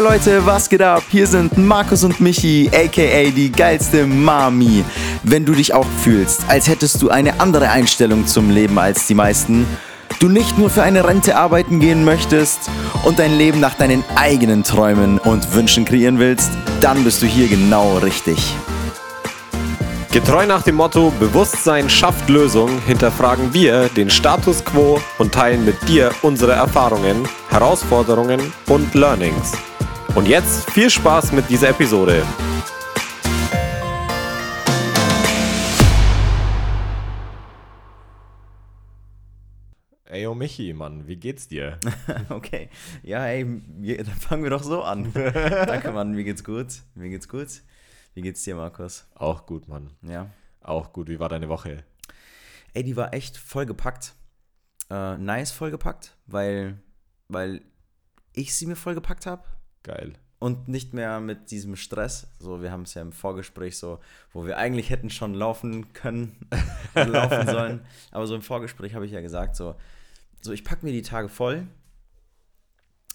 Hey Leute, was geht ab? Hier sind Markus und Michi, aka die geilste Mami. Wenn du dich auch fühlst, als hättest du eine andere Einstellung zum Leben als die meisten, du nicht nur für eine Rente arbeiten gehen möchtest und dein Leben nach deinen eigenen Träumen und Wünschen kreieren willst, dann bist du hier genau richtig. Getreu nach dem Motto Bewusstsein schafft Lösung hinterfragen wir den Status quo und teilen mit dir unsere Erfahrungen, Herausforderungen und Learnings. Und jetzt viel Spaß mit dieser Episode. Ey, oh Michi, Mann, wie geht's dir? okay, ja, ey, dann fangen wir doch so an. Danke, Mann, mir geht's gut. Mir geht's gut. Wie geht's dir, Markus? Auch gut, Mann. Ja. Auch gut. Wie war deine Woche? Ey, die war echt vollgepackt. Äh, nice vollgepackt, weil, weil ich sie mir vollgepackt habe. Geil. Und nicht mehr mit diesem Stress. So, wir haben es ja im Vorgespräch so, wo wir eigentlich hätten schon laufen können, laufen sollen. Aber so im Vorgespräch habe ich ja gesagt, so, so ich packe mir die Tage voll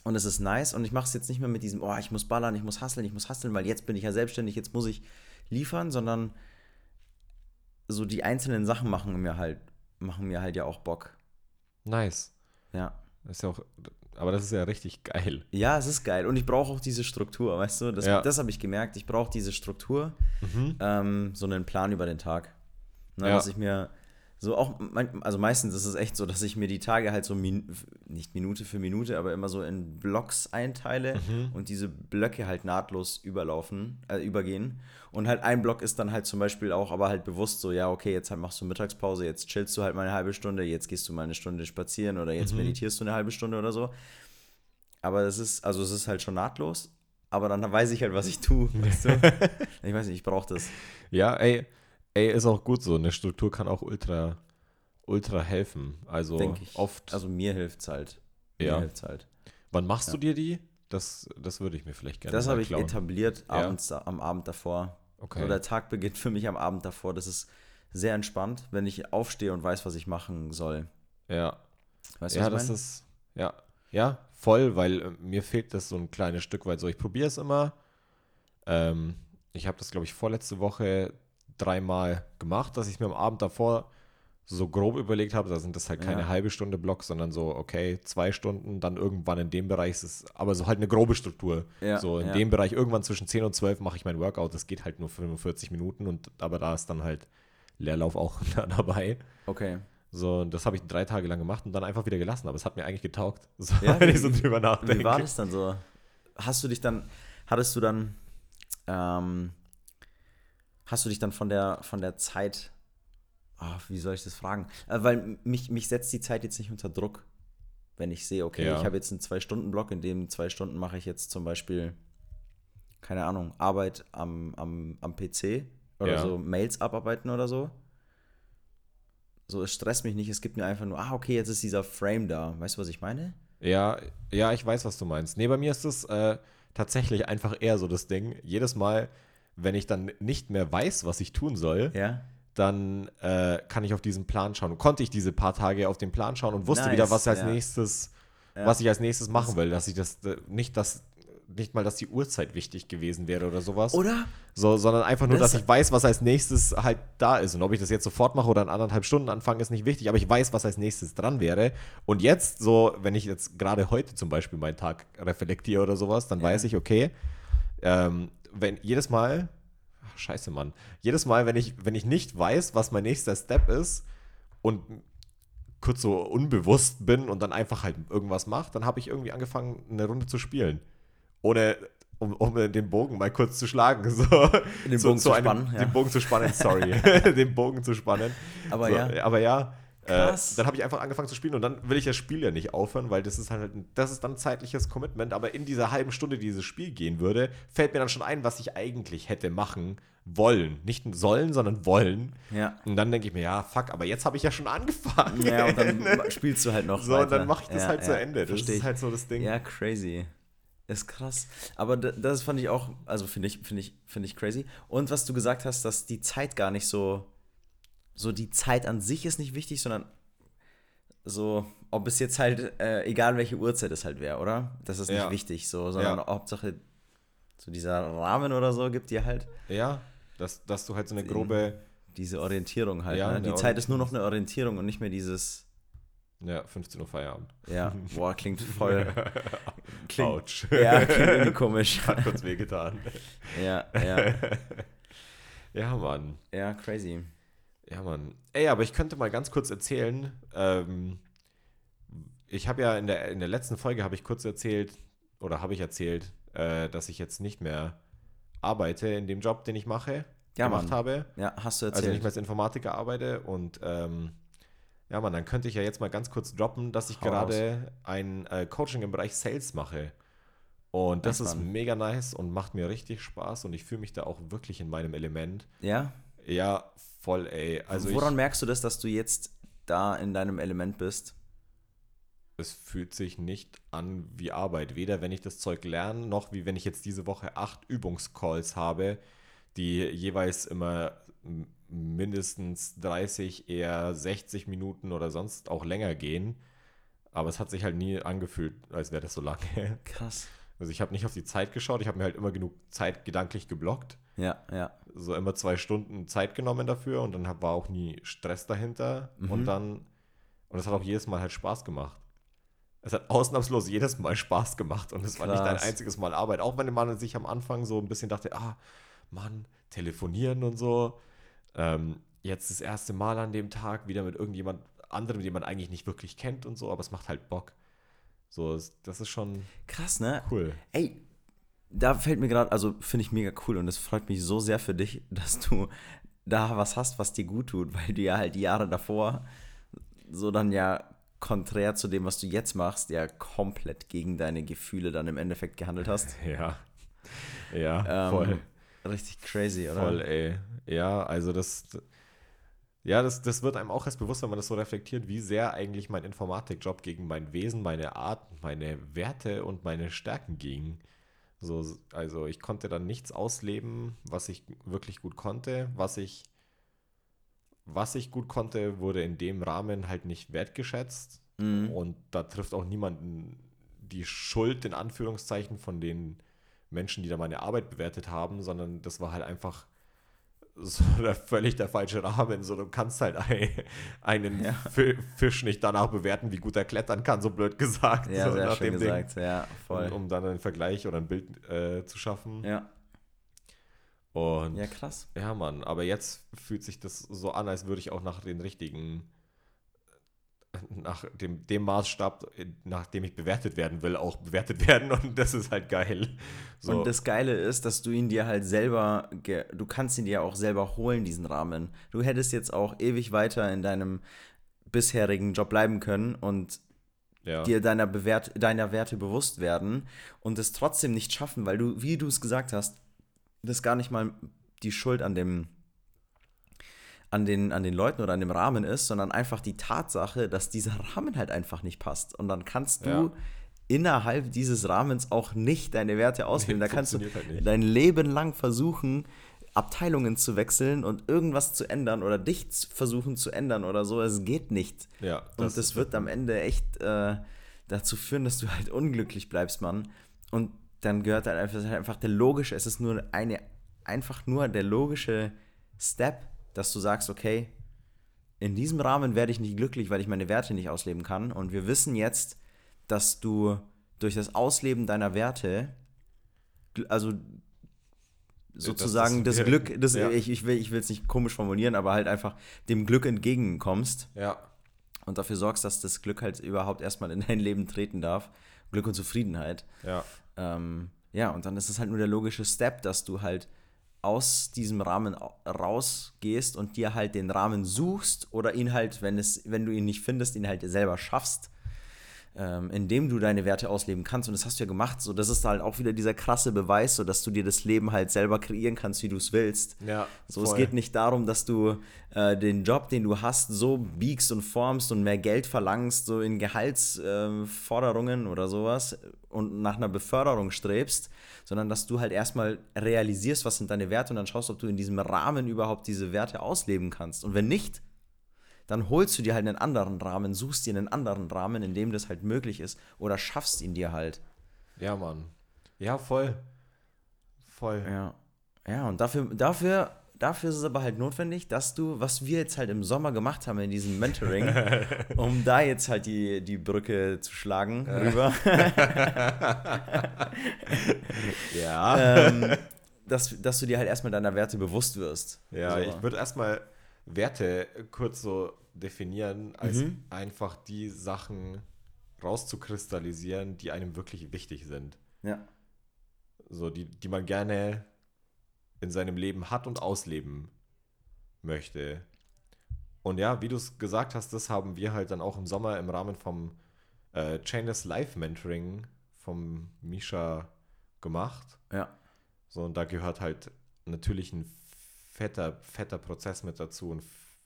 und es ist nice und ich mache es jetzt nicht mehr mit diesem, oh, ich muss ballern, ich muss hasseln, ich muss hasseln, weil jetzt bin ich ja selbstständig, jetzt muss ich liefern, sondern so die einzelnen Sachen machen mir halt, machen mir halt ja auch Bock. Nice. Ja. Das ist ja auch, aber das ist ja richtig geil. Ja, es ist geil. Und ich brauche auch diese Struktur, weißt du? Das, Ja. das habe ich gemerkt. Ich brauche diese Struktur, ähm, so einen Plan über den Tag. Ne, Ja. Dass ich mir so auch, also meistens ist es echt so, dass ich mir die Tage halt so, min, nicht Minute für Minute, aber immer so in Blocks einteile und diese Blöcke halt nahtlos überlaufen, äh, übergehen. Und halt ein Block ist dann halt zum Beispiel auch, aber halt bewusst so, ja, okay, jetzt halt machst du Mittagspause, jetzt chillst du halt mal eine halbe Stunde, jetzt gehst du mal eine Stunde spazieren oder jetzt meditierst du eine halbe Stunde oder so. Aber es ist, also es ist halt schon nahtlos, aber dann weiß ich halt, was ich tue. Weißt du? Ich weiß nicht, ich brauche das. Ja, ey, ey, ist auch gut so. Eine Struktur kann auch ultra, ultra helfen. Also oft. Also mir hilft's halt. Mir Ja. hilft's halt. wann machst du dir die? Das, das würde ich mir vielleicht gerne Das habe ich etabliert Ja. abends, da- am Abend davor. Okay. So der Tag beginnt für mich am Abend davor. Das ist sehr entspannt, wenn ich aufstehe und weiß, was ich machen soll. Ja. Weißt du, ja, was ich das meine? ist, ja, ja, voll, weil äh, mir fehlt das so ein kleines Stück weit so. Ich probiere es immer. Ähm, ich habe das, glaube ich, vorletzte Woche dreimal gemacht, dass ich mir am Abend davor so grob überlegt habe, da sind das halt keine Ja. halbe Stunde Blocks, sondern so, okay, zwei Stunden, dann irgendwann in dem Bereich ist es, aber so halt eine grobe Struktur. Ja, so in ja. dem Bereich, irgendwann zwischen 10 und 12 mache ich mein Workout, das geht halt nur 45 Minuten und aber da ist dann halt Leerlauf auch dabei. Okay. So, und das habe ich drei Tage lang gemacht und dann einfach wieder gelassen, aber es hat mir eigentlich getaugt, so, wenn ich so drüber nachdenke. Wie war das dann so? Hast du dich dann, hattest du dann, ähm, hast du dich dann von der, von der Zeit, ah, wie soll ich das fragen? Äh, weil mich, mich setzt die Zeit jetzt nicht unter Druck, wenn ich sehe, okay, Ja. ich habe jetzt einen Zwei-Stunden-Block, in dem zwei Stunden mache ich jetzt zum Beispiel, keine Ahnung, Arbeit am, am, am PC oder Ja. so Mails abarbeiten oder so. So, es stresst mich nicht, es gibt mir einfach nur, ah, okay, jetzt ist dieser Frame da. Weißt du, was ich meine? Ja, ja, ich weiß, was du meinst. Nee, bei mir ist es äh, tatsächlich einfach eher so das Ding. Jedes Mal, wenn ich dann nicht mehr weiß, was ich tun soll, Ja. dann äh, kann ich auf diesen Plan schauen. Konnte ich diese paar Tage auf den Plan schauen und wusste Nice, wieder, was als ja. nächstes, Ja. was ich als nächstes machen will. Dass ich das äh, nicht, dass nicht mal, dass die Uhrzeit wichtig gewesen wäre oder sowas. Oder? So, sondern einfach nur, Das- dass ich weiß, was als nächstes halt da ist. Und ob ich das jetzt sofort mache oder in anderthalb Stunden anfange, ist nicht wichtig. Aber ich weiß, was als nächstes dran wäre. Und jetzt, so, wenn ich jetzt gerade heute zum Beispiel meinen Tag reflektiere oder sowas, dann weiß ich, okay, ähm, wenn jedes Mal, ach, scheiße, Mann, jedes Mal, wenn ich, wenn ich nicht weiß, was mein nächster Step ist und kurz so unbewusst bin und dann einfach halt irgendwas mache, dann habe ich irgendwie angefangen, eine Runde zu spielen. Ohne, um, um den Bogen mal kurz zu schlagen. So, Den so, Bogen zu einem- spannen, ja. Den Bogen zu spannen, sorry. den Bogen zu spannen. Aber so, ja. Aber ja. Äh, dann habe ich einfach angefangen zu spielen und dann will ich das Spiel ja nicht aufhören, weil das ist halt, ein- das ist dann zeitliches Commitment. Aber in dieser halben Stunde, die dieses Spiel gehen würde, fällt mir dann schon ein, was ich eigentlich hätte machen wollen. Nicht sollen, sondern wollen. Ja. Und dann denke ich mir, ja, fuck, aber jetzt habe ich ja schon angefangen. Ja, und dann spielst du halt noch so, und weiter. dann mache ich das ja, halt zu ja, Ende. Das ist halt so das Ding. Ja, crazy. Ist krass. Aber das fand ich auch, also finde ich, finde ich, finde ich crazy. Und was du gesagt hast, dass die Zeit gar nicht so, so die Zeit an sich ist nicht wichtig, sondern so, ob es jetzt halt, äh, egal welche Uhrzeit es halt wäre, oder? Das ist nicht Ja. wichtig, so, sondern Ja. Hauptsache, so dieser Rahmen oder so gibt dir halt Ja, dass, dass du halt so eine grobe, diese Orientierung halt. Ja, ne? Die Zeit ist nur noch eine Orientierung und nicht mehr dieses, ja, 15 Uhr Feierabend. ja, boah, klingt voll, klingt, Autsch. ja, klingt irgendwie komisch. Hat kurz wehgetan. ja, ja, Ja, Mann. ja, crazy. Ja, Mann. Ey, aber ich könnte mal ganz kurz erzählen, ähm, ich habe ja in der, in der letzten Folge habe ich kurz erzählt, oder habe ich erzählt, äh, dass ich jetzt nicht mehr arbeite in dem Job, den ich mache, Ja, gemacht Mann. habe. Ja, hast du Also erzählt. nicht mehr als Informatiker arbeite und ähm, ja, Mann, dann könnte ich ja jetzt mal ganz kurz droppen, dass ich Hau gerade ein äh, Coaching im Bereich Sales mache. Und das Nice, ist Mann. mega nice und macht mir richtig Spaß und ich fühle mich da auch wirklich in meinem Element. ja? Ja, voll, ey. Also Woran ich, merkst du das, dass du jetzt da in deinem Element bist? es fühlt sich nicht an wie Arbeit. Weder wenn ich das Zeug lerne, noch wie wenn ich jetzt diese Woche acht Übungscalls habe, die jeweils immer mindestens 30, eher 60 Minuten oder sonst auch länger gehen. Aber es hat sich halt nie angefühlt, als wäre das so lange. Krass. Also ich habe nicht auf die Zeit geschaut, ich habe mir halt immer genug Zeit gedanklich geblockt. Ja, ja. So immer zwei Stunden Zeit genommen dafür und dann hab- war auch nie Stress dahinter. Mhm. Und dann, und es hat auch jedes Mal halt Spaß gemacht. Es hat ausnahmslos jedes Mal Spaß gemacht und es war nicht ein Krass. einziges Mal Arbeit. Auch wenn man sich am Anfang so ein bisschen dachte, ah, Mann, telefonieren und so. Ähm, jetzt das erste Mal an dem Tag wieder mit irgendjemand anderem, den man eigentlich nicht wirklich kennt und so, aber es macht halt Bock. So, das ist schon Krass, ne? cool. Ey, da fällt mir gerade, also finde ich mega cool und es freut mich so sehr für dich, dass du da was hast, was dir gut tut, weil du ja halt die Jahre davor so dann ja konträr zu dem, was du jetzt machst, ja komplett gegen deine Gefühle dann im Endeffekt gehandelt hast. Ja. Ja, Ähm, voll. Richtig crazy, oder? Voll, ey. Ja, also das, ja, das, das wird einem auch erst bewusst, wenn man das so reflektiert, wie sehr eigentlich mein Informatikjob gegen mein Wesen, meine Art, meine Werte und meine Stärken ging. So, also ich konnte dann nichts ausleben, was ich wirklich gut konnte. Was ich, was ich gut konnte, wurde in dem Rahmen halt nicht wertgeschätzt. Mhm. Und da trifft auch niemanden die Schuld in Anführungszeichen von den Menschen, die da meine Arbeit bewertet haben, sondern das war halt einfach so der, völlig der falsche Rahmen. So, du kannst halt ein, einen Ja. Fi- Fisch nicht danach bewerten, wie gut er klettern kann, so blöd gesagt. Ja, so sehr nach schön dem Ding. gesagt, ja, voll. Um, um dann einen Vergleich oder ein Bild äh, zu schaffen. ja. Und ja, krass. ja, Mann, aber jetzt fühlt sich das so an, als würde ich auch nach den richtigen, nach dem, dem Maßstab, nach dem ich bewertet werden will, auch bewertet werden und das ist halt geil. So, Und das Geile ist, dass du ihn dir halt selber, du kannst ihn dir auch selber holen, diesen Rahmen. Du hättest jetzt auch ewig weiter in deinem bisherigen Job bleiben können und ja, dir deiner, Bewert deiner Werte bewusst werden und es trotzdem nicht schaffen, weil du, wie du es gesagt hast, das gar nicht mal die Schuld an dem an den, an den Leuten oder an dem Rahmen ist, sondern einfach die Tatsache, dass dieser Rahmen halt einfach nicht passt. Und dann kannst du Ja. innerhalb dieses Rahmens auch nicht deine Werte ausleben. Nee, da kannst du halt dein Leben lang versuchen, Abteilungen zu wechseln und irgendwas zu ändern oder dich versuchen zu ändern oder so. Es geht nicht. ja, Und das, wird am Ende echt äh, dazu führen, dass du halt unglücklich bleibst, Mann. Und dann gehört halt einfach, einfach der logische, es ist nur eine, einfach nur der logische Step, dass du sagst, okay, in diesem Rahmen werde ich nicht glücklich, weil ich meine Werte nicht ausleben kann. Und wir wissen jetzt, dass du durch das Ausleben deiner Werte, also sozusagen das, das- Glück, das, ja. ich, ich will ich es nicht komisch formulieren, aber halt einfach dem Glück entgegenkommst ja, und dafür sorgst, dass das Glück halt überhaupt erstmal in dein Leben treten darf. Glück und Zufriedenheit. ja, Ähm, ja, und dann ist es halt nur der logische Step, dass du halt aus diesem Rahmen au- rausgehst und dir halt den Rahmen suchst oder ihn halt, wenn es, wenn du ihn nicht findest, ihn halt selber schaffst, ähm, indem du deine Werte ausleben kannst. Und das hast du ja gemacht. So, das ist halt auch wieder dieser krasse Beweis, so dass du dir das Leben halt selber kreieren kannst, wie du es willst. ja. So, es voll. geht nicht darum, dass du äh, den Job, den du hast, so biegst und formst und mehr Geld verlangst, so in Gehaltsforderungen oder sowas und nach einer Beförderung strebst, sondern dass du halt erstmal realisierst, was sind deine Werte und dann schaust, ob du in diesem Rahmen überhaupt diese Werte ausleben kannst. Und wenn nicht, dann holst du dir halt einen anderen Rahmen, suchst dir einen anderen Rahmen, in dem das halt möglich ist oder schaffst ihn dir halt. Ja, Mann. Ja, voll. Voll. Ja. Ja, und dafür, dafür, dafür ist es aber halt notwendig, dass du, was wir jetzt halt im Sommer gemacht haben in diesem Mentoring, um da jetzt halt die, die Brücke zu schlagen rüber. ja. ähm, dass, dass du dir halt erstmal deiner Werte bewusst wirst. Ja, So. ich würde erstmal Werte kurz so definieren, als Mhm. einfach die Sachen rauszukristallisieren, die einem wirklich wichtig sind. Ja. So, die, die man gerne in seinem Leben hat und ausleben möchte. Und ja, wie du es gesagt hast, das haben wir halt dann auch im Sommer im Rahmen vom äh, Chainless Life Mentoring vom Misha gemacht. Ja. So, und da gehört halt natürlich ein fetter, fetter Prozess mit dazu und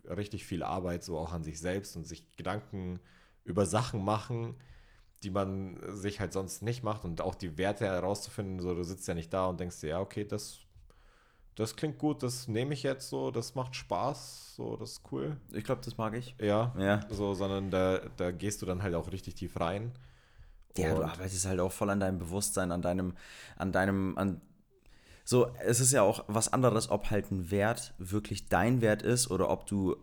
richtig viel Arbeit so auch an sich selbst und sich Gedanken über Sachen machen, die man sich halt sonst nicht macht und auch die Werte herauszufinden. So, du sitzt ja nicht da und denkst dir, ja, okay, das, das klingt gut, das nehme ich jetzt so, das macht Spaß, so, das ist cool. Ich glaube, das mag ich. Ja, Ja. so, sondern da, da gehst du dann halt auch richtig tief rein. Ja, du Und- arbeitest halt auch voll an deinem Bewusstsein, an deinem, an deinem, an. So, es ist ja auch was anderes, ob halt ein Wert wirklich dein Wert ist oder ob du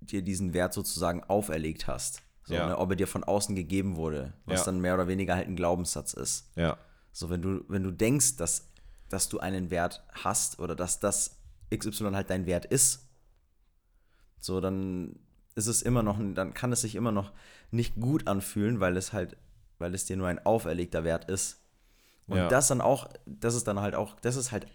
dir diesen Wert sozusagen auferlegt hast. So, Ja. ne, ob er dir von außen gegeben wurde, was Ja. dann mehr oder weniger halt ein Glaubenssatz ist. Ja, So, wenn du, wenn du denkst, dass, dass du einen Wert hast oder dass das XY halt dein Wert ist, so, dann ist es immer noch, dann kann es sich immer noch nicht gut anfühlen, weil es halt, weil es dir nur ein auferlegter Wert ist. Und Ja. das dann auch, das ist dann halt auch, das ist halt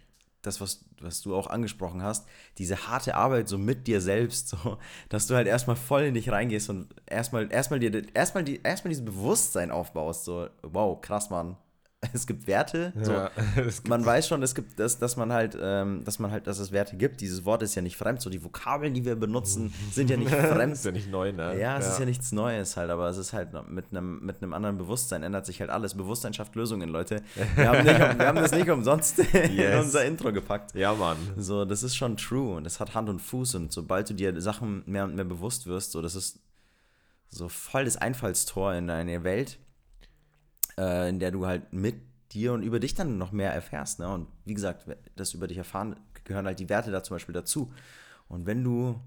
das, was, was du auch angesprochen hast, diese harte Arbeit so mit dir selbst, so, dass du halt erstmal voll in dich reingehst und erstmal, erstmal dir, erstmal die, erstmal dieses Bewusstsein aufbaust, so, wow, krass, Mann. Es gibt Werte, so, ja. Gibt- man weiß schon, es gibt das, dass man halt, ähm, dass man halt, dass es Werte gibt. Dieses Wort ist ja nicht fremd. So die Vokabeln, die wir benutzen, sind ja nicht fremd. ist ja nicht neu, ne? Ja, es ist ja nichts Neues halt, aber es ist halt mit einem, mit einem anderen Bewusstsein ändert sich halt alles. Bewusstsein schafft Lösungen, Leute. Wir haben, nicht, wir haben das nicht umsonst in Yes. unser Intro gepackt. Ja, Mann. So, das ist schon true und das hat Hand und Fuß und sobald du dir Sachen mehr und mehr bewusst wirst, so, das ist so voll das Einfallstor in deine Welt, äh, in der du halt mit dir und über dich dann noch mehr erfährst. Ne? Und wie gesagt, das über dich erfahren, gehören halt die Werte da zum Beispiel dazu. Und wenn du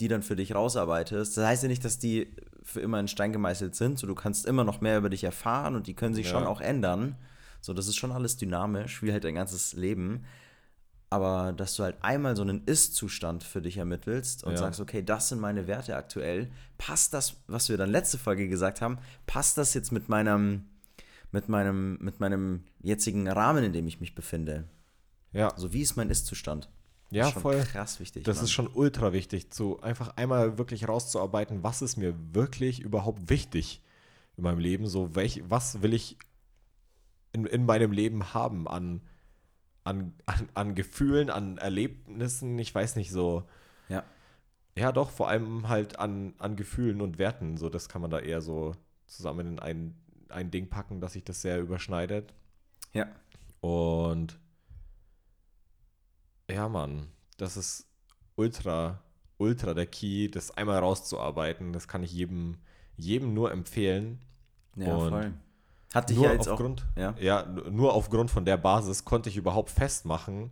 die dann für dich rausarbeitest, das heißt ja nicht, dass die für immer in Stein gemeißelt sind. So, du kannst immer noch mehr über dich erfahren und die können sich Ja. schon auch ändern. So, das ist schon alles dynamisch, wie halt dein ganzes Leben. Aber dass du halt einmal so einen Ist-Zustand für dich ermittelst und Ja. sagst, okay, das sind meine Werte aktuell, passt das, was wir dann letzte Folge gesagt haben, passt das jetzt mit meinem, mit meinem, mit meinem jetzigen Rahmen, in dem ich mich befinde? Ja, Also wie ist mein Ist-Zustand? ja Das ist schon voll. krass wichtig. Das Mann. ist schon ultra wichtig, zu einfach einmal wirklich rauszuarbeiten, was ist mir wirklich überhaupt wichtig in meinem Leben, so welch, was will ich in, in meinem Leben haben an, an, an, an Gefühlen, an Erlebnissen, ich weiß nicht, so, Ja. ja doch, vor allem halt an, an Gefühlen und Werten, so das kann man da eher so zusammen in ein, ein Ding packen, dass sich das sehr überschneidet. Ja. Und ja, Mann, das ist ultra, ultra der Key, das einmal rauszuarbeiten. Das kann ich jedem, jedem nur empfehlen. Ja, Und voll. Hatte ich nur ja jetzt auch. aufgrund, Ja. ja, n- nur aufgrund von der Basis konnte ich überhaupt festmachen,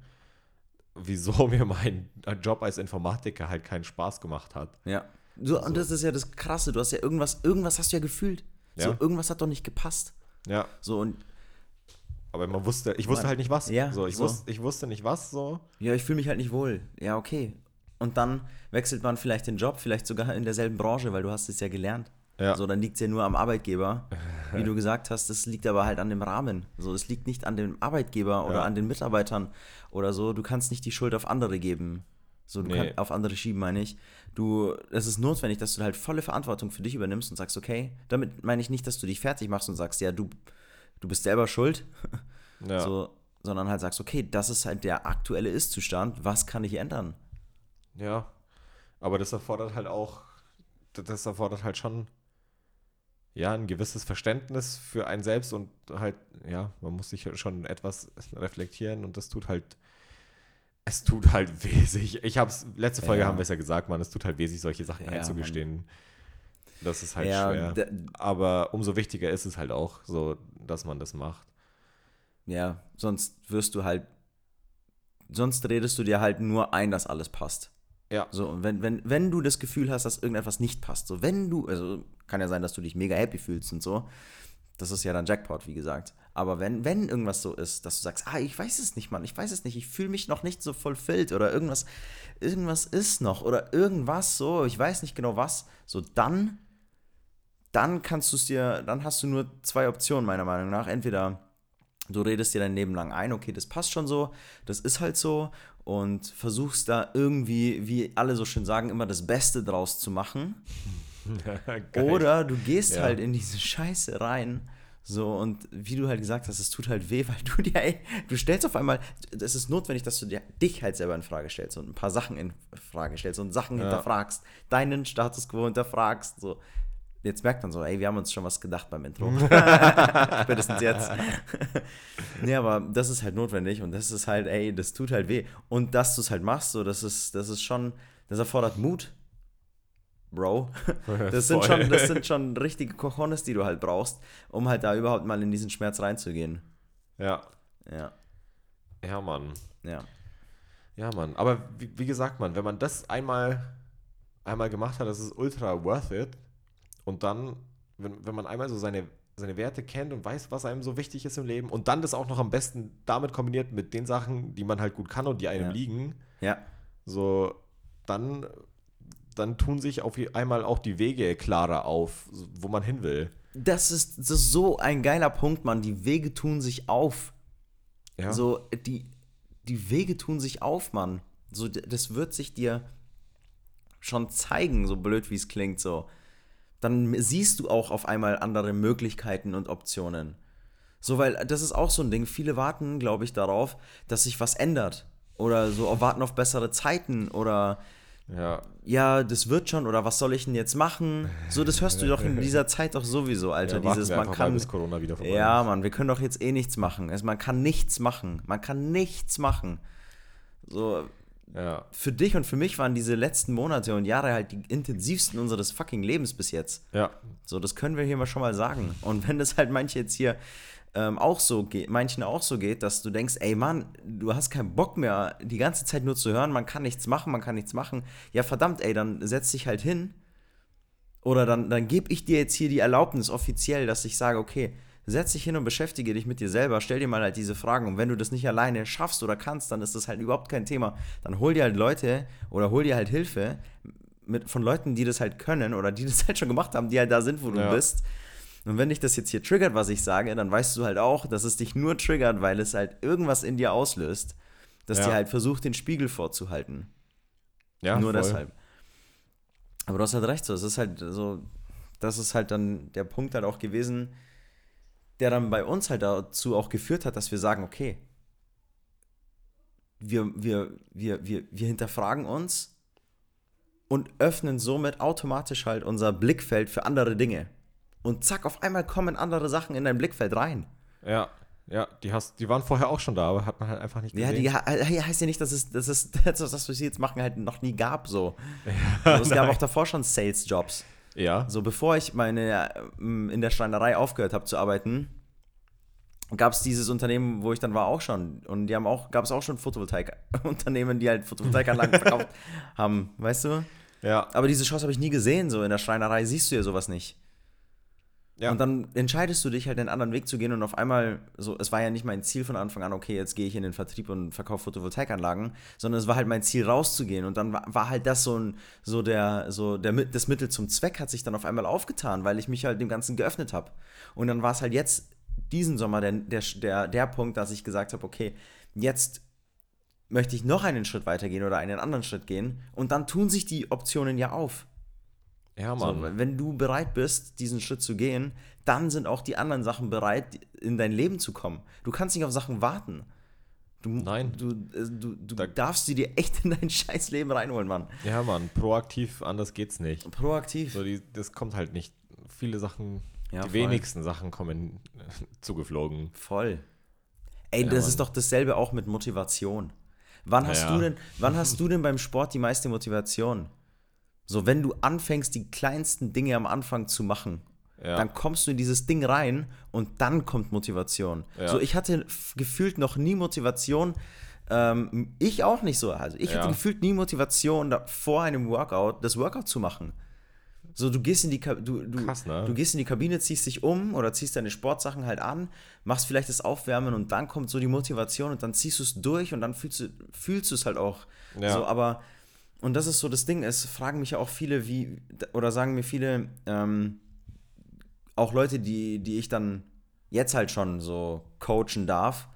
wieso mir mein Job als Informatiker halt keinen Spaß gemacht hat. Ja. So, und das ist ja das Krasse, du hast ja irgendwas, irgendwas hast du ja gefühlt. So, Ja. irgendwas hat doch nicht gepasst. Ja, So, und aber man wusste, ich wusste halt nicht was. Ja, so, ich, so. Wusste, ich wusste nicht was, so. ja, ich fühle mich halt nicht wohl. Ja, okay. Und dann wechselt man vielleicht den Job, vielleicht sogar in derselben Branche, weil du hast es ja gelernt. Ja. So, dann liegt es ja nur am Arbeitgeber. Wie du gesagt hast, das liegt aber halt an dem Rahmen. So, es liegt nicht an dem Arbeitgeber oder Ja. an den Mitarbeitern oder so. Du kannst nicht die Schuld auf andere geben. So, du Nee. kannst auf andere schieben, meine ich. Du, es ist notwendig, dass du halt volle Verantwortung für dich übernimmst und sagst, okay, damit meine ich nicht, dass du dich fertig machst und sagst, ja, du, du bist selber schuld. Ja. So, sondern halt sagst, okay, das ist halt der aktuelle Ist-Zustand, was kann ich ändern? Ja, aber das erfordert halt auch, das erfordert halt schon, ja, ein gewisses Verständnis für einen selbst und halt, ja, man muss sich schon etwas reflektieren und das tut halt Es tut halt weh, sich. Ich hab's, letzte Folge Ja. haben wir es ja gesagt, man, es tut halt weh, sich solche Sachen Ja, einzugestehen. Das ist halt Ja, schwer. Aber umso wichtiger ist es halt auch, so, dass man das macht. Ja, sonst wirst du halt, sonst redest du dir halt nur ein, dass alles passt. Ja. So, und wenn, wenn, wenn du das Gefühl hast, dass irgendetwas nicht passt, so wenn du, also kann ja sein, dass du dich mega happy fühlst und so, das ist ja dann Jackpot, wie gesagt. Aber wenn, wenn irgendwas so ist, dass du sagst, ah, ich weiß es nicht, Mann, ich weiß es nicht, ich fühle mich noch nicht so fulfilled oder irgendwas, irgendwas ist noch oder irgendwas so, ich weiß nicht genau was, so dann, dann kannst du es dir, dann hast du nur zwei Optionen, meiner Meinung nach. Entweder du redest dir dein Leben lang ein, okay, das passt schon so, das ist halt so und versuchst da irgendwie, wie alle so schön sagen, immer das Beste draus zu machen. Oder du gehst Ja. halt in diese Scheiße rein. So, und wie du halt gesagt hast, es tut halt weh, weil du dir, ey, du stellst auf einmal, es ist notwendig, dass du dir, dich halt selber in Frage stellst und ein paar Sachen in Frage stellst und Sachen Ja. hinterfragst, deinen Status quo hinterfragst, so. Jetzt merkt man so, ey, wir haben uns schon was gedacht beim Intro. Spätestens jetzt. nee, aber das ist halt notwendig und das ist halt, ey, das tut halt weh. Und dass du es halt machst, so, das ist, das ist schon, das erfordert Mut. Bro. Das sind, schon, das sind schon richtige Cojones, die du halt brauchst, um halt da überhaupt mal in diesen Schmerz reinzugehen. Ja. Ja, Ja, Mann. ja. Ja, Mann. Aber wie, wie gesagt, Mann, wenn man das einmal, einmal gemacht hat, das ist ultra worth it. Und dann, wenn, wenn man einmal so seine, seine Werte kennt und weiß, was einem so wichtig ist im Leben und dann das auch noch am besten damit kombiniert mit den Sachen, die man halt gut kann und die einem Ja. liegen, Ja, so, dann, dann tun sich auf einmal auch die Wege klarer auf, wo man hin will. das ist, das ist so ein geiler Punkt, Mann. Die Wege tun sich auf. Ja. So, die, die Wege tun sich auf, Mann. So, das wird sich dir schon zeigen, so blöd wie es klingt, so. Dann siehst du auch auf einmal andere Möglichkeiten und Optionen. So, weil das ist auch so ein Ding. Viele warten, glaube ich, darauf, dass sich was ändert. Oder so warten auf bessere Zeiten oder ja. ja, das wird schon oder was soll ich denn jetzt machen? So, das hörst du doch in dieser Zeit doch sowieso, Alter. ja Dieses, man kann. bis Corona wieder vorbei Ja. Mann, wir können doch jetzt eh nichts machen. Also, man kann nichts machen. Man kann nichts machen. So, Ja. für dich und für mich waren diese letzten Monate und Jahre halt die intensivsten unseres fucking Lebens bis jetzt. Ja. So, das können wir hier mal schon mal sagen. Und wenn das halt manche jetzt hier ähm, auch so geht, manchen auch so geht, dass du denkst, ey Mann, du hast keinen Bock mehr, die ganze Zeit nur zu hören, man kann nichts machen, man kann nichts machen. Ja, verdammt, ey, dann setz dich halt hin. Oder dann, dann gebe ich dir jetzt hier die Erlaubnis offiziell, dass ich sage, okay, setz dich hin und beschäftige dich mit dir selber, stell dir mal halt diese Fragen. Und wenn du das nicht alleine schaffst oder kannst, dann ist das halt überhaupt kein Thema. Dann hol dir halt Leute oder hol dir halt Hilfe mit, von Leuten, die das halt können oder die das halt schon gemacht haben, die halt da sind, wo du Ja. bist. Und wenn dich das jetzt hier triggert, was ich sage, dann weißt du halt auch, dass es dich nur triggert, weil es halt irgendwas in dir auslöst, das Ja. dir halt versucht, den Spiegel vorzuhalten. Ja, nur voll. deshalb. Aber du hast halt recht, so. Es ist halt so, das ist halt dann der Punkt halt auch gewesen, der dann bei uns halt dazu auch geführt hat, dass wir sagen, okay, wir, wir, wir, wir, wir hinterfragen uns und öffnen somit automatisch halt unser Blickfeld für andere Dinge. Und zack, auf einmal kommen andere Sachen in dein Blickfeld rein. Ja, ja, die, hast, die waren vorher auch schon da, aber hat man halt einfach nicht Ja, gesehen. die he- heißt ja nicht, dass es, dass es das, was wir jetzt machen, halt noch nie gab. So. also, es gab auch davor schon Sales-Jobs. Ja, So, bevor ich meine ähm, in der Schreinerei aufgehört habe zu arbeiten, gab es dieses Unternehmen, wo ich dann war, auch schon. Und die haben auch, gab es auch schon Photovoltaik-Unternehmen, die halt Photovoltaikanlagen verkauft haben, weißt du? ja, Aber diese Shows habe ich nie gesehen, so in der Schreinerei siehst du ja sowas nicht. Ja. Und dann entscheidest du dich halt einen anderen Weg zu gehen und auf einmal, so, es war ja nicht mein Ziel von Anfang an, okay, jetzt gehe ich in den Vertrieb und verkaufe Photovoltaikanlagen, sondern es war halt mein Ziel rauszugehen und dann war, war halt das so ein, so der, so der, das Mittel zum Zweck hat sich dann auf einmal aufgetan, weil ich mich halt dem Ganzen geöffnet habe. Und dann war es halt jetzt diesen Sommer der, der, der, der Punkt, dass ich gesagt habe, okay, jetzt möchte ich noch einen Schritt weitergehen oder einen anderen Schritt gehen und dann tun sich die Optionen ja auf. Ja, So, Mann. wenn du bereit bist, diesen Schritt zu gehen, dann sind auch die anderen Sachen bereit, in dein Leben zu kommen. Du kannst nicht auf Sachen warten. Du, Nein. Du, äh, du, du Da- darfst sie dir echt in dein scheiß Leben reinholen, Mann. ja, Mann, proaktiv, anders geht's nicht. Proaktiv. So, die, das kommt halt nicht. Viele Sachen, Ja, die voll. wenigsten Sachen kommen äh, zugeflogen. Voll. Ey, Ja, das Mann. ist doch dasselbe auch mit Motivation. Wann hast Ja. du denn, wann hast du denn beim Sport die meiste Motivation? So, wenn du anfängst, die kleinsten Dinge am Anfang zu machen, Ja. dann kommst du in dieses Ding rein und dann kommt Motivation. Ja. So, ich hatte gefühlt noch nie Motivation. Ähm, ich auch nicht so. Also ich hatte Ja. gefühlt nie Motivation, da, vor einem Workout das Workout zu machen. So, du gehst in die Ka du, du, Krass, ne? du gehst in die Kabine, ziehst dich um oder ziehst deine Sportsachen halt an, machst vielleicht das Aufwärmen und dann kommt so die Motivation und dann ziehst du es durch und dann fühlst du fühlst du es halt auch. Ja. So, aber und das ist so das Ding, es fragen mich ja auch viele, wie, oder sagen mir viele, ähm, auch Leute, die, die ich dann jetzt halt schon so coachen darf,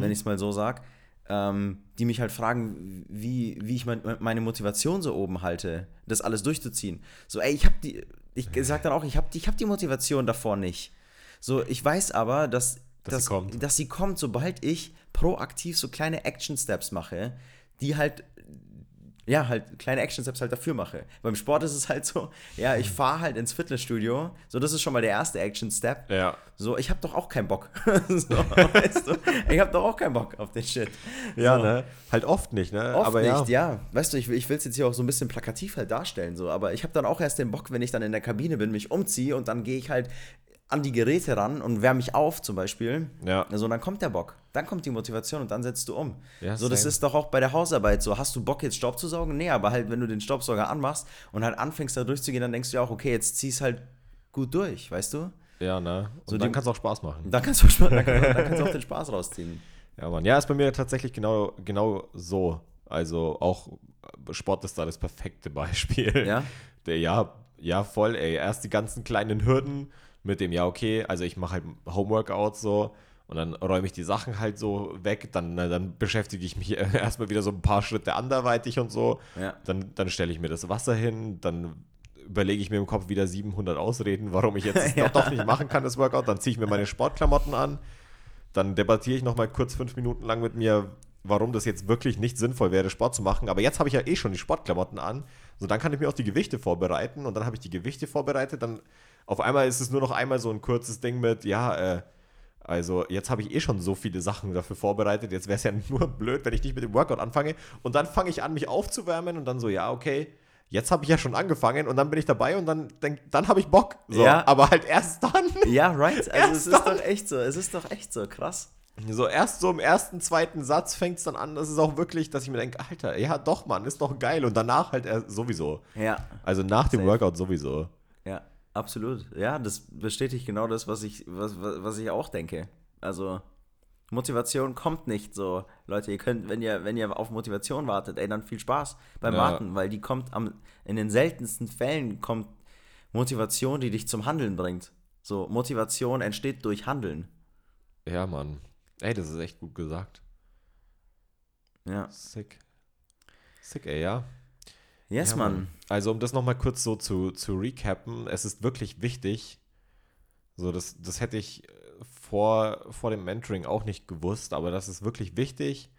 wenn ich es mal so sag, ähm, die mich halt fragen, wie, wie ich mein, meine Motivation so oben halte, das alles durchzuziehen. So, ey, ich habe die, ich sag dann auch, ich habe die, ich hab die Motivation davor nicht. So, ich weiß aber, dass, Dass sie kommt. dass sie kommt, sobald ich proaktiv so kleine Action-Steps mache, die halt ja, halt kleine Action-Steps halt dafür mache. Beim Sport ist es halt so, ja, ich fahre halt ins Fitnessstudio, so das ist schon mal der erste Action-Step. Ja. So, ich habe doch auch keinen Bock. so, weißt du? Ich habe doch auch keinen Bock auf den Shit. Ja, so. ne? Halt oft nicht, ne? Oft aber nicht, ja. ja. Weißt du, ich, will- ich will es jetzt hier auch so ein bisschen plakativ halt darstellen, so, aber ich habe dann auch erst den Bock, wenn ich dann in der Kabine bin, mich umziehe und dann gehe ich halt an die Geräte ran und wärme mich auf zum Beispiel. Ja. Also dann kommt der Bock, dann kommt die Motivation und dann setzt du um. Ja, so, das same. ist doch auch bei der Hausarbeit so. Hast du Bock jetzt Staub zu saugen? Nee, aber halt, wenn du den Staubsauger anmachst und halt anfängst da durchzugehen, dann denkst du ja auch, okay, jetzt zieh's halt gut durch, weißt du? Ja, ne? Und So dann kann es auch Spaß machen. Da kannst du, Spaß- da kannst, du- da kannst du auch den Spaß rausziehen. Ja, Mann. Ja, ist bei mir tatsächlich genau, genau so. Also auch äh, Sport ist da das perfekte Beispiel. Ja? Der, ja, ja, voll, ey. Erst die ganzen kleinen Hürden mit dem, ja, okay, also ich mache halt Homeworkout so und dann räume ich die Sachen halt so weg, dann, dann beschäftige ich mich erstmal wieder so ein paar Schritte anderweitig und so. Ja. Dann, dann stelle ich mir das Wasser hin, dann überlege ich mir im Kopf wieder 700 Ausreden, warum ich jetzt Ja. doch, doch nicht machen kann, das Workout. Dann ziehe ich mir meine Sportklamotten an, dann debattiere ich noch mal kurz fünf Minuten lang mit mir, warum das jetzt wirklich nicht sinnvoll wäre, Sport zu machen. Aber jetzt habe ich ja eh schon die Sportklamotten an. So, dann kann ich mir auch die Gewichte vorbereiten und dann habe ich die Gewichte vorbereitet. Dann auf einmal ist es nur noch einmal so ein kurzes Ding mit, ja, äh, also jetzt habe ich eh schon so viele Sachen dafür vorbereitet. Jetzt wäre es ja nur blöd, wenn ich nicht mit dem Workout anfange. Und dann fange ich an, mich aufzuwärmen und dann so, ja, okay. Jetzt habe ich ja schon angefangen und dann bin ich dabei und dann denk, dann habe ich Bock. So, Ja. Aber halt erst dann. Ja, right. Also es ist dann. doch echt so. Es ist doch echt so krass. So erst so im ersten, zweiten Satz fängt es dann an, das ist auch wirklich, dass ich mir denke, Alter, ja doch, Mann, ist doch geil. Und danach halt sowieso. Ja. Also nach dem Safe. Workout sowieso. Ja, absolut. Ja, das bestätigt genau das, was ich, was, was was ich auch denke. Also, Motivation kommt nicht so. Leute, ihr könnt, wenn ihr, wenn ihr auf Motivation wartet, ey, dann viel Spaß beim Ja. Warten, weil die kommt am, in den seltensten Fällen kommt Motivation, die dich zum Handeln bringt. So, Motivation entsteht durch Handeln. Ja, Mann. Ey, das ist echt gut gesagt. Ja. Sick. Sick, ey, ja. Yes, ja, Mann. Also, um das nochmal kurz so zu, zu recappen, es ist wirklich wichtig, so, das, das hätte ich äh, vor, vor dem Mentoring auch nicht gewusst, aber das ist wirklich wichtig,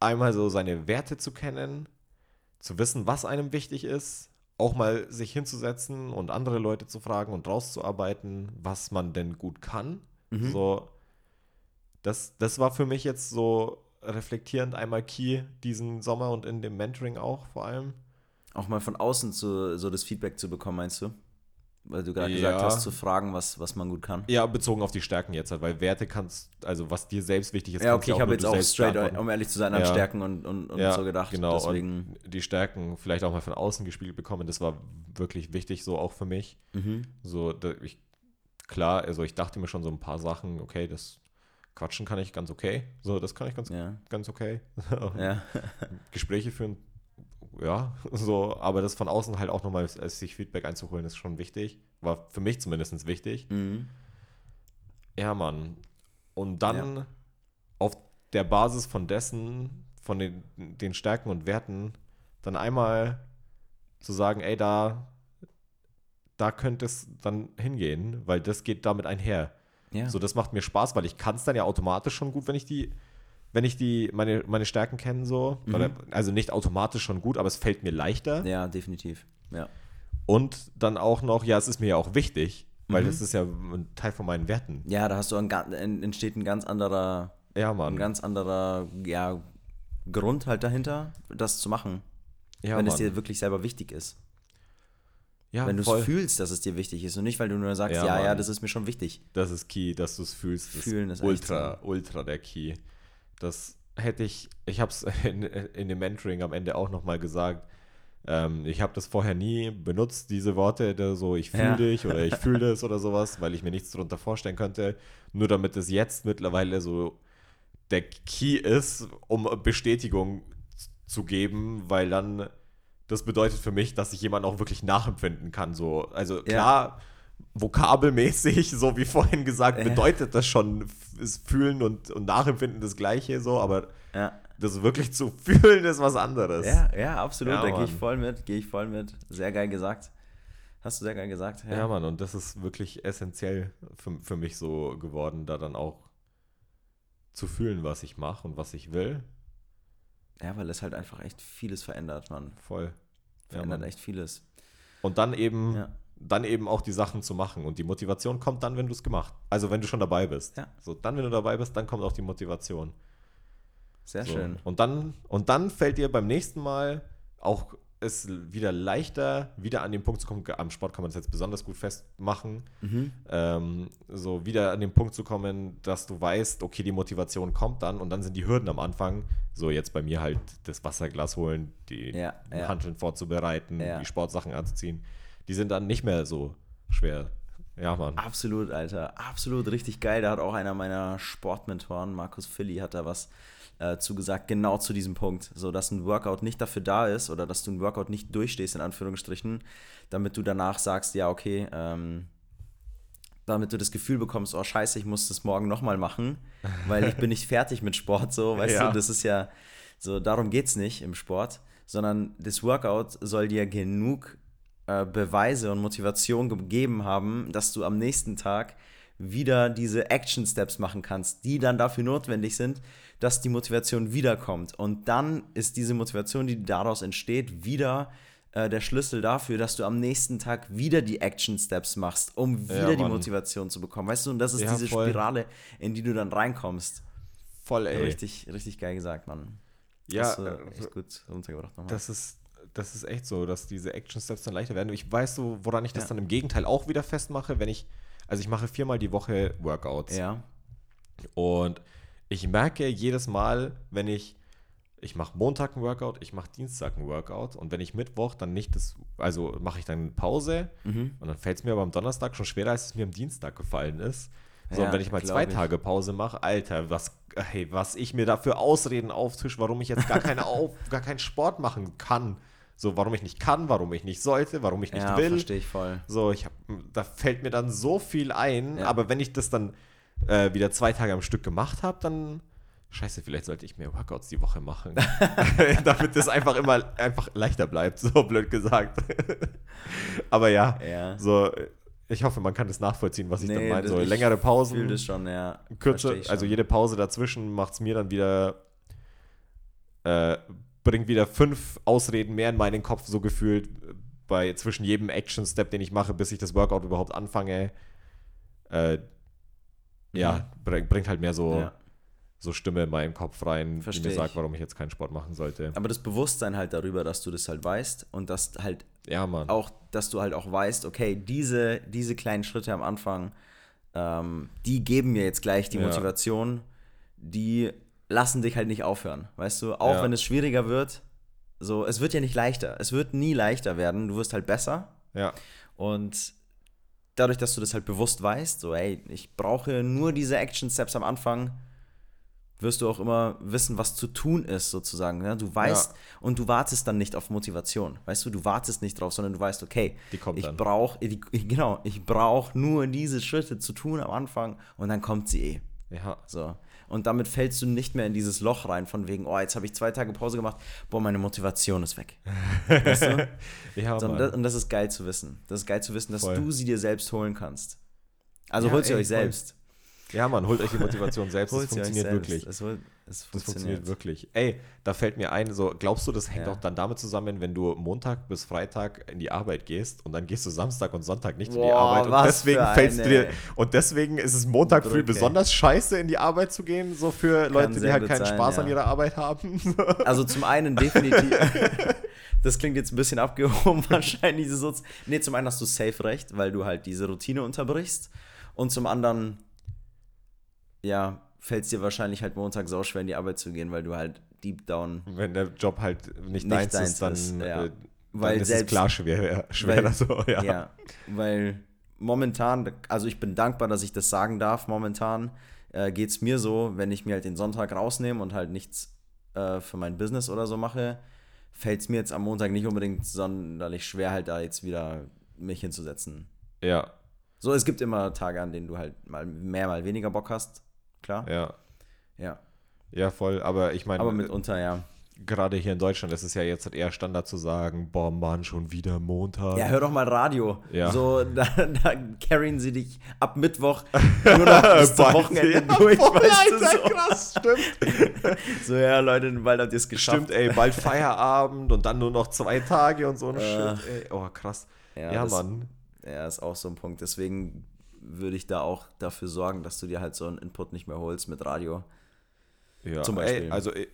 einmal so seine Werte zu kennen, zu wissen, was einem wichtig ist, auch mal sich hinzusetzen und andere Leute zu fragen und rauszuarbeiten, was man denn gut kann. Mhm. So, das, das war für mich jetzt so reflektierend einmal key diesen Sommer und in dem Mentoring auch vor allem. Auch mal von außen zu, so das Feedback zu bekommen, meinst du? Weil du gerade Ja. gesagt hast, zu fragen, was, was man gut kann. Ja, bezogen auf die Stärken jetzt halt, weil Werte kannst, also was dir selbst wichtig ist, Ja, okay, ich habe jetzt auch straight, beantworten. um ehrlich zu sein, an Ja. Stärken und, und, und ja, so gedacht. Genau, Deswegen, und die Stärken vielleicht auch mal von außen gespielt bekommen, das war wirklich wichtig, so auch für mich. mhm. So, da, ich, klar, also ich dachte mir schon so ein paar Sachen, okay, das Quatschen kann ich ganz okay. So, das kann ich ganz, ganz okay. Gespräche führen, ja, so, aber das von außen halt auch nochmal sich Feedback einzuholen, ist schon wichtig. War für mich zumindest wichtig. mhm. Ja, Mann. Und dann auf der Basis von dessen, von den, den Stärken und Werten, dann einmal zu sagen, ey, da, da könnte es dann hingehen, weil das geht damit einher. ja. So, das macht mir Spaß, weil ich kann es dann ja automatisch schon gut, wenn ich die, wenn ich die, meine, meine Stärken kenne, so. Mhm. Oder, also nicht automatisch schon gut, aber es fällt mir leichter. ja, definitiv. Ja, Und dann auch noch, ja, es ist mir ja auch wichtig, weil Mhm. das ist ja ein Teil von meinen Werten. ja da hast du ein, entsteht ein ganz anderer, Ja, ein Mann. ganz anderer, ja, Grund halt dahinter, das zu machen. Ja, wenn es Mann. dir wirklich selber wichtig ist. ja, wenn du es fühlst, dass es dir wichtig ist und nicht, weil du nur sagst, Ja, ja, ja, das ist mir schon wichtig. Das ist Key, dass du es fühlst. Fühlen ist ultra, ultra der Key. Das hätte ich, ich habe es in, in dem Mentoring am Ende auch nochmal gesagt. Ähm, ich habe das vorher nie benutzt, diese Worte, so ich fühle Ja. dich oder ich fühle das oder sowas, weil ich mir nichts darunter vorstellen könnte. Nur damit es jetzt mittlerweile so der Key ist, um Bestätigung zu geben, weil dann das bedeutet für mich, dass ich jemanden auch wirklich nachempfinden kann. So, also klar, vokabelmäßig, so wie vorhin gesagt, Ja. bedeutet das schon, Fühlen und, und Nachempfinden das Gleiche, so, aber Ja. das wirklich zu fühlen ist was anderes. Ja, ja, absolut. Ja, da gehe ich Mann. voll mit, gehe ich voll mit. Sehr geil gesagt. Hast du sehr geil gesagt. Ja. Mann, und das ist wirklich essentiell für, für mich so geworden, da dann auch zu fühlen, was ich mache und was ich will. Ja, weil es halt einfach echt vieles verändert, man. Voll. Ja, Verändert Mann. echt vieles. Und dann eben, Ja. Dann eben auch die Sachen zu machen. Und die Motivation kommt dann, wenn du es gemacht Also wenn du schon dabei bist. Ja. So, dann, wenn du dabei bist, dann kommt auch die Motivation. Sehr So. schön. Und dann, und dann fällt dir beim nächsten Mal auch es wieder leichter, wieder an den Punkt zu kommen. Am Sport kann man das jetzt besonders gut festmachen. Mhm. Ähm, so wieder an den Punkt zu kommen, dass du weißt, okay, die Motivation kommt dann und dann sind die Hürden am Anfang. So jetzt bei mir halt das Wasserglas holen, die Ja, ja. Handeln vorzubereiten, Ja. die Sportsachen anzuziehen. Die sind dann nicht mehr so schwer. Ja, Mann. Absolut, Alter. Absolut richtig geil. Da hat auch einer meiner Sportmentoren, Markus Philly, hat da was äh, zugesagt, genau zu diesem Punkt. So, dass ein Workout nicht dafür da ist oder dass du ein Workout nicht durchstehst, in Anführungsstrichen, damit du danach sagst, ja, okay, ähm, damit du das Gefühl bekommst, oh scheiße, ich muss das morgen nochmal machen, weil ich bin nicht fertig mit Sport, so, weißt Ja. du, das ist ja, so, darum geht's nicht im Sport, sondern das Workout soll dir genug äh, Beweise und Motivation gegeben haben, dass du am nächsten Tag wieder diese Action Steps machen kannst, die dann dafür notwendig sind, dass die Motivation wiederkommt. Und dann ist diese Motivation, die daraus entsteht, wieder äh, der Schlüssel dafür, dass du am nächsten Tag wieder die Action Steps machst, um wieder die Mann. Motivation zu bekommen. Weißt du, und das ist Ja, diese voll. Spirale, in die du dann reinkommst. Voll, ey. Richtig, richtig geil gesagt, Mann. Ja, Hast du äh, echt gut untergebracht nochmal. Das ist, das ist echt so, dass diese Action Steps dann leichter werden. Ich weiß so, woran ich das Ja. dann im Gegenteil auch wieder festmache, wenn ich, also ich mache viermal die Woche Workouts. ja, Und ich merke jedes Mal, wenn ich, ich mache Montag ein Workout, ich mache Dienstag ein Workout und wenn ich Mittwoch dann nicht das, also mache ich dann Pause Mhm. und dann fällt es mir aber am Donnerstag schon schwerer, als es mir am Dienstag gefallen ist. So, Ja, und wenn ich mal zwei ich. Tage Pause mache, Alter, was, hey, was ich mir da für Ausreden auftisch, warum ich jetzt gar, keine auf, gar keinen Sport machen kann. So, warum ich nicht kann, warum ich nicht sollte, warum ich nicht ja will. verstehe ich voll. So, ich hab, da fällt mir dann so viel ein, Ja. aber wenn ich das dann äh, wieder zwei Tage am Stück gemacht habe, dann scheiße, vielleicht sollte ich mehr Workouts die Woche machen. Damit das einfach immer einfach leichter bleibt, so blöd gesagt. aber ja, Ja. so ich hoffe, man kann das nachvollziehen, was ich dann Nee, meine. das- So längere Fühl Pausen, das schon, ja. kürze, Versteh ich also schon. jede Pause dazwischen macht es mir dann wieder äh, bringt wieder fünf Ausreden mehr in meinen Kopf, so gefühlt, bei zwischen jedem Action-Step, den ich mache, bis ich das Workout überhaupt anfange. Äh, ja, bring, bringt halt mehr so, Mhm. Ja. so Stimme in meinen Kopf rein, die Versteh mir sagt, warum ich jetzt keinen Sport machen sollte. Aber das Bewusstsein halt darüber, dass du das halt weißt und dass halt Ja, Mann. auch, dass du halt auch weißt, okay, diese, diese kleinen Schritte am Anfang, ähm, die geben mir jetzt gleich die Ja. Motivation, die lassen dich halt nicht aufhören, weißt du? Auch Ja. wenn es schwieriger wird, so, es wird ja nicht leichter. Es wird nie leichter werden. Du wirst halt besser. Ja, Und dadurch, dass du das halt bewusst weißt, so, ey, ich brauche nur diese Action-Steps am Anfang, wirst du auch immer wissen, was zu tun ist, sozusagen. Ne? Du weißt Ja. und du wartest dann nicht auf Motivation. Weißt du, du wartest nicht drauf, sondern du weißt, okay, Die kommt ich brauche, genau, ich brauche nur diese Schritte zu tun am Anfang und dann kommt sie eh. ja. So. Und damit fällst du nicht mehr in dieses Loch rein, von wegen, oh, jetzt habe ich zwei Tage Pause gemacht, boah, meine Motivation ist weg. weißt du? Ja, So, und, das, und das ist geil zu wissen. Das ist geil zu wissen, dass Voll. du sie dir selbst holen kannst. Also Ja, holt sie ey, euch voll. selbst. Ja, Mann, holt euch die Motivation selbst. Das funktioniert wirklich. Hol- es Das funktioniert. funktioniert wirklich. Ey, da fällt mir ein, so, glaubst du, das hängt Ja. auch dann damit zusammen, wenn du Montag bis Freitag in die Arbeit gehst und dann gehst du Samstag und Sonntag nicht in die Boah, Arbeit und deswegen fällst dir und deswegen ist es Montag früh Brücke. besonders scheiße in die Arbeit zu gehen, so für Leute, die halt keinen sein, Spaß an ja. ihrer Arbeit haben. Also zum einen definitiv. das klingt jetzt ein bisschen abgehoben wahrscheinlich. Sozi nee, zum einen hast du safe recht, weil du halt diese Routine unterbrichst. Und zum anderen, ja, fällt es dir wahrscheinlich halt Montag sau schwer in die Arbeit zu gehen, weil du halt deep down. wenn der Job halt nicht, Nicht deins, deins ist, dann, ist, ja. äh, Weil dann ist selbst- es klar schwer, schwerer weil- so, ja. Ja. weil momentan, also ich bin dankbar, dass ich das sagen darf, momentan äh, geht es mir so, wenn ich mir halt den Sonntag rausnehme und halt nichts äh, für mein Business oder so mache, fällt es mir jetzt am Montag nicht unbedingt sonderlich schwer, halt da jetzt wieder mich hinzusetzen. Ja, So, es gibt immer Tage, an denen du halt mal mehr, mal weniger Bock hast. Klar. ja. Ja. Ja, voll, aber ich meine, Aber mitunter, ja. gerade hier in Deutschland ist es ja jetzt halt eher Standard zu sagen, boah Mann, schon wieder Montag. Ja, hör doch mal Radio. Ja. So, da, da carryen sie dich ab Mittwoch nur noch bis zum. Wochenende Ja, durch, voll, weißt du Alter, so. krass, stimmt. So, ja, Leute, bald habt ihr es geschafft. Stimmt, ey, bald Feierabend und dann nur noch zwei Tage und so ein Äh, Shit, ey. Oh, krass. Ja, Ja, das- Mann. Ja, ist auch so ein Punkt. Deswegen würde ich da auch dafür sorgen, dass du dir halt so einen Input nicht mehr holst mit Radio. Ja, Zum Ey, Beispiel. also, ey,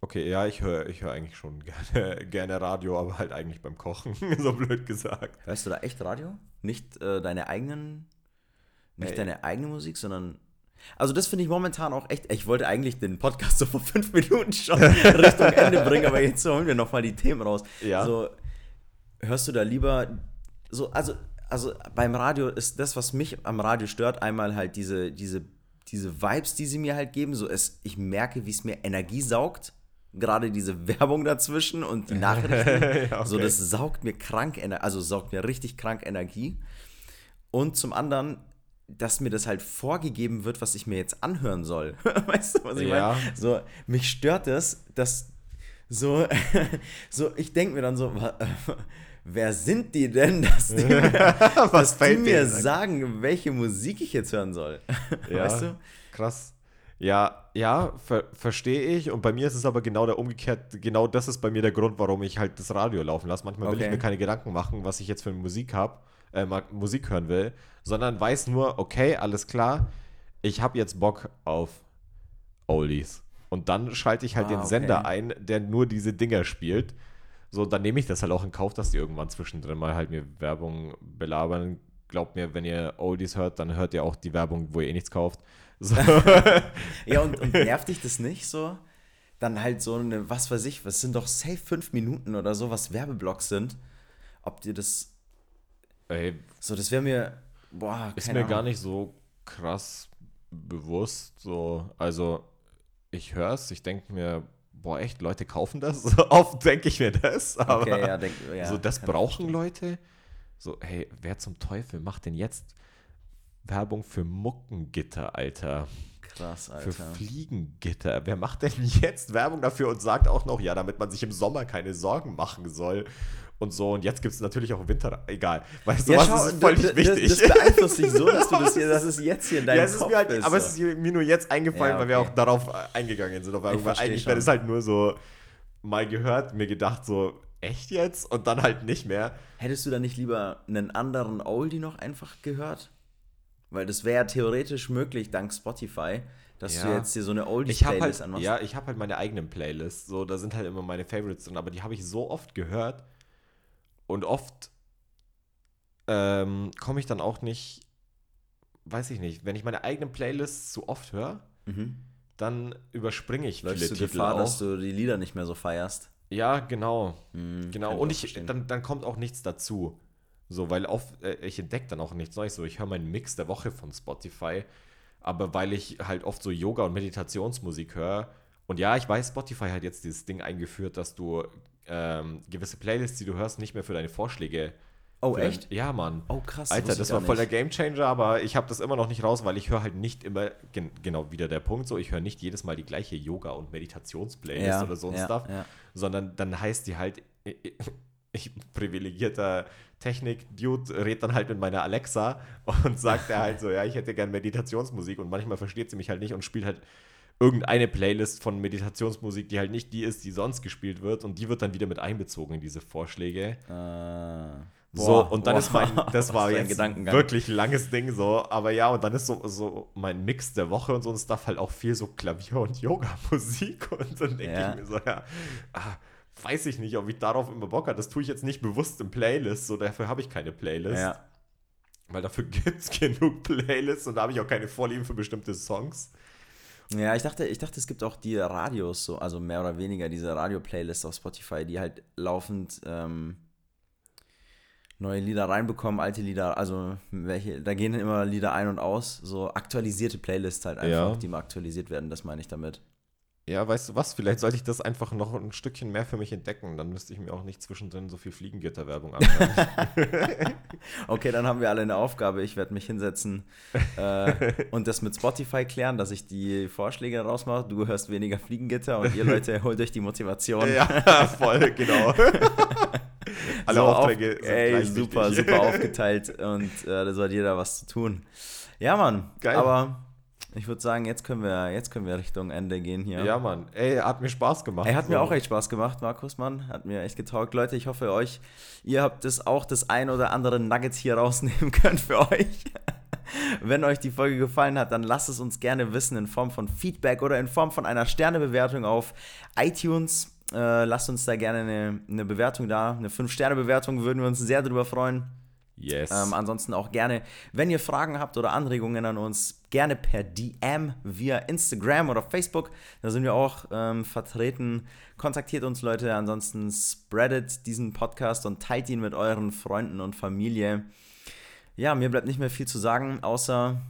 okay, ja, ich höre ich hör eigentlich schon gerne, gerne Radio, aber halt eigentlich beim Kochen, so blöd gesagt. Hörst du da echt Radio? Nicht äh, deine eigenen, nicht Ey. deine eigene Musik, sondern. Also das finde ich momentan auch echt. Ich wollte eigentlich den Podcast so vor fünf Minuten schon Richtung Ende bringen, aber jetzt holen wir nochmal die Themen raus. Ja. So, hörst du da lieber so, also, also beim Radio ist das, was mich am Radio stört, einmal halt diese, diese, diese Vibes, die sie mir halt geben. So, es, ich merke, wie es mir Energie saugt. Gerade diese Werbung dazwischen und die Nachrichten. Ja, So, okay. das saugt mir krank, also saugt mir richtig krank Energie. Und zum anderen, dass mir das halt vorgegeben wird, was ich mir jetzt anhören soll. weißt du, was ich Ja. meine? So, mich stört das, dass so, so ich denke mir dann so, wer sind die denn, dass die mir, dass die mir sagen, welche Musik ich jetzt hören soll? Ja, Weißt du? krass. Ja, ja, ver verstehe ich. Und bei mir ist es aber genau der umgekehrt, genau das ist bei mir der Grund, warum ich halt das Radio laufen lasse. Manchmal will ich Okay. mir keine Gedanken machen, was ich jetzt für Musik habe, äh, Musik hören will, sondern weiß nur, okay, alles klar, ich habe jetzt Bock auf Oldies. Und dann schalte ich halt Ah, den okay. Sender ein, der nur diese Dinger spielt. So, dann nehme ich das halt auch in Kauf, dass die irgendwann zwischendrin mal halt mir Werbung belabern. Glaubt mir, wenn ihr Oldies hört, dann hört ihr auch die Werbung, wo ihr eh nichts kauft. So. Ja, und, und nervt dich das nicht so? Dann halt so eine, was weiß ich, was sind doch safe fünf Minuten oder so, was Werbeblocks sind. Ob dir das, Ey, so, das wäre mir, boah, ist mir gar Ahnung. nicht so krass bewusst. So, also ich höre es, ich denke mir, boah, echt, Leute kaufen das. So oft denke ich mir das. Aber Okay, ja, denk, ja, so, das brauchen. Leute. So, hey, wer zum Teufel macht denn jetzt Werbung für Muckengitter, Alter? Krass, Für Alter. Fliegengitter. Wer macht denn jetzt Werbung dafür und sagt auch noch, ja, damit man sich im Sommer keine Sorgen machen soll und so. Und jetzt gibt es natürlich auch Winter. Egal. Weißt du Ja, was? schau, ist d- wichtig. Das beeinflusst dich so, dass du das hier, dass es jetzt hier in deinem ja, ist Kopf mir halt, ist. aber es ist mir nur jetzt eingefallen, Ja, weil wir okay. auch darauf äh, eingegangen sind. Weil eigentlich wäre es halt nur so mal gehört, mir gedacht, so, echt jetzt? Und dann halt nicht mehr. Hättest du da nicht lieber einen anderen Oldie noch einfach gehört? Weil das wäre ja theoretisch möglich, dank Spotify, dass du Ja. jetzt hier so eine Oldie-Playlist halt, anmachst. ja, ich habe halt meine eigenen Playlists. So, da sind halt immer meine Favorites drin, aber die habe ich so oft gehört und oft ähm, komme ich dann auch nicht, weiß ich nicht, wenn ich meine eigenen Playlists zu oft höre, Mhm. dann überspringe ich Läufst viele du Titel Gefahr, auch. dass du die Lieder nicht mehr so feierst? ja, genau. Mhm, Genau, und ich, dann, dann kommt auch nichts dazu. So, weil oft, äh, ich entdecke dann auch nichts Neues. So, ich höre meinen Mix der Woche von Spotify, aber weil ich halt oft so Yoga- und Meditationsmusik höre. Und ja, ich weiß, Spotify hat jetzt dieses Ding eingeführt, dass du ähm, gewisse Playlists, die du hörst, nicht mehr für deine Vorschläge. Oh, für dein- echt? Ja, Mann. Oh, krass. Alter, das war voll der. Gamechanger, aber ich habe das immer noch nicht raus, weil ich höre halt nicht immer, gen genau wieder der Punkt so, ich höre nicht jedes Mal die gleiche Yoga- und Meditationsplaylist ja, oder so ein ja, Stuff, Ja. sondern dann heißt die halt ich privilegierter Technik-Dude redet dann halt mit meiner Alexa und sagt er halt so, ja, ich hätte gern Meditationsmusik und manchmal versteht sie mich halt nicht und spielt halt irgendeine Playlist von Meditationsmusik, die halt nicht die ist, die sonst gespielt wird und die wird dann wieder mit einbezogen in diese Vorschläge. Äh, So, boah, und dann boah, ist mein, das war jetzt Gedankengang. wirklich langes Ding so, aber ja, und dann ist so, so mein Mix der Woche und so ein Stuff halt auch viel so Klavier- und Yoga-Musik und dann denke Ja. ich mir so, ja, ah, weiß ich nicht, ob ich darauf immer Bock habe. Das tue ich jetzt nicht bewusst in Playlists, so dafür habe ich keine Playlist, Ja. weil dafür gibt es genug Playlists und da habe ich auch keine Vorlieben für bestimmte Songs. Ja, ich dachte, ich dachte, es gibt auch die Radios, so, also mehr oder weniger diese Radio-Playlists auf Spotify, die halt laufend ähm, neue Lieder reinbekommen, alte Lieder, also welche, da gehen immer Lieder ein und aus, so aktualisierte Playlists halt einfach, Ja. die mal aktualisiert werden, das meine ich damit. Ja, weißt du was, vielleicht sollte ich das einfach noch ein Stückchen mehr für mich entdecken, dann müsste ich mir auch nicht zwischendrin so viel Fliegengitterwerbung anhören. Okay, dann haben wir alle eine Aufgabe. Ich werde mich hinsetzen äh, und das mit Spotify klären, dass ich die Vorschläge rausmache. Du hörst weniger Fliegengitter und ihr Leute holt euch die Motivation. ja, voll, genau. Alle So Aufträge auf, sind ey, super, wichtig. super aufgeteilt und äh, da soll jeder was zu tun. Ja, Mann. Geil. Aber ich würde sagen, jetzt können wir, jetzt können wir Richtung Ende gehen hier. Ja, Mann. Ey, hat mir Spaß gemacht. Ey, hat mir So. auch echt Spaß gemacht, Markus, Mann. Hat mir echt getaugt. Leute, ich hoffe, euch, ihr habt das auch das ein oder andere Nugget hier rausnehmen können für euch. Wenn euch die Folge gefallen hat, dann lasst es uns gerne wissen in Form von Feedback oder in Form von einer Sternebewertung auf iTunes. Äh, lasst uns da gerne eine, eine Bewertung da. Eine 5-Sterne-Bewertung würden wir uns sehr drüber freuen. Yes. Ähm, ansonsten auch gerne, wenn ihr Fragen habt oder Anregungen an uns, gerne per DM via Instagram oder Facebook. Da sind wir auch ähm, vertreten. Kontaktiert uns, Leute. Ansonsten spreadet diesen Podcast und teilt ihn mit euren Freunden und Familie. Ja, mir bleibt nicht mehr viel zu sagen, außer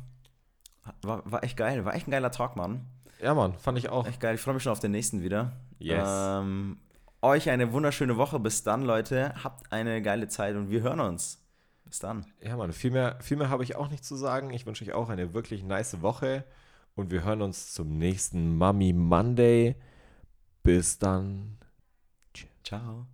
war, war echt geil. War echt ein geiler Talk, Mann. ja, Mann, fand ich auch. Echt geil. Ich freue mich schon auf den nächsten wieder. Yes. Ähm, euch eine wunderschöne Woche. Bis dann, Leute. Habt eine geile Zeit und wir hören uns. Bis dann. Ja, Mann, viel mehr, viel mehr habe ich auch nicht zu sagen. Ich wünsche euch auch eine wirklich nice Woche und wir hören uns zum nächsten Mummy Monday. Bis dann. Ciao.